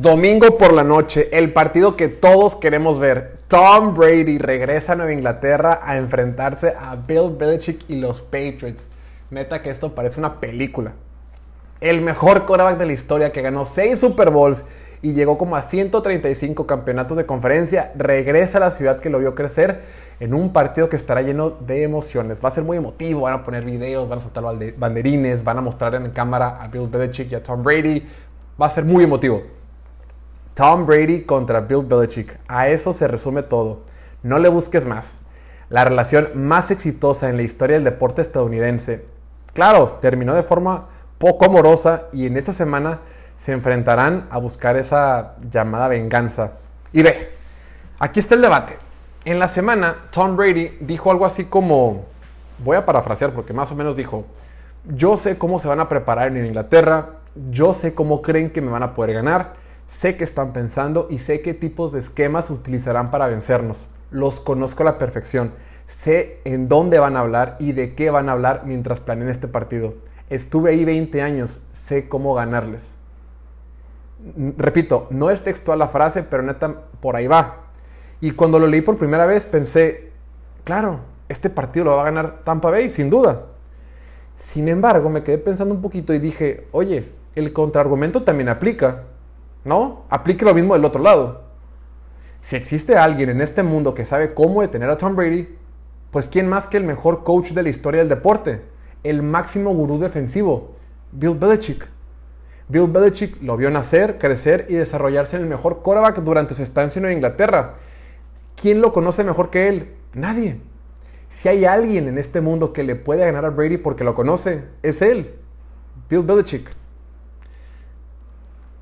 Domingo por la noche, el partido que todos queremos ver. Tom Brady regresa a Nueva Inglaterra a enfrentarse a Bill Belichick y los Patriots. Neta que esto parece una película. El mejor quarterback de la historia que ganó 6 Super Bowls y llegó como a 135 campeonatos de conferencia, regresa a la ciudad que lo vio crecer en un partido que estará lleno de emociones. Va a ser muy emotivo, van a poner videos, van a soltar banderines, van a mostrar en cámara a Bill Belichick y a Tom Brady. Va a ser muy emotivo. Tom Brady contra Bill Belichick. A eso se resume todo. No le busques más. La relación más exitosa en la historia del deporte estadounidense. Claro, terminó de forma poco amorosa y en esta semana se enfrentarán a buscar esa llamada venganza. Y ve, aquí está el debate. En la semana, Tom Brady dijo algo así como, voy a parafrasear porque más o menos dijo, yo sé cómo se van a preparar en Inglaterra, yo sé cómo creen que me van a poder ganar Sé qué están pensando y sé qué tipos de esquemas utilizarán para vencernos. Los conozco a la perfección. Sé en dónde van a hablar y de qué van a hablar mientras planeen este partido. Estuve ahí 20 años, sé cómo ganarles. Repito, no es textual la frase, pero neta, por ahí va. Y cuando lo leí por primera vez pensé, claro, este partido lo va a ganar Tampa Bay, sin duda. Sin embargo, me quedé pensando un poquito y dije, oye, el contraargumento también aplica. ¿No? Aplique lo mismo del otro lado. Si existe alguien en este mundo que sabe cómo detener a Tom Brady, pues ¿quién más que el mejor coach de la historia del deporte? El máximo gurú defensivo, Bill Belichick. Bill Belichick lo vio nacer, crecer y desarrollarse en el mejor quarterback durante su estancia en Inglaterra. ¿Quién lo conoce mejor que él? Nadie. Si hay alguien en este mundo que le puede ganar a Brady porque lo conoce, es él, Bill Belichick.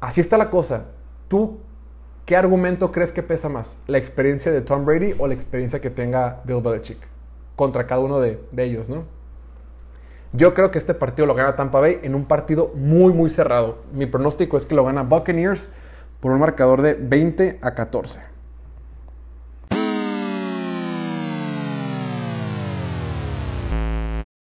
Así está la cosa. ¿Tú qué argumento crees que pesa más? ¿La experiencia de Tom Brady o la experiencia que tenga Bill Belichick? Contra cada uno de, ellos, ¿no? Yo creo que este partido lo gana Tampa Bay en un partido muy, muy cerrado. Mi pronóstico es que lo gana Buccaneers por un marcador de 20 a 14.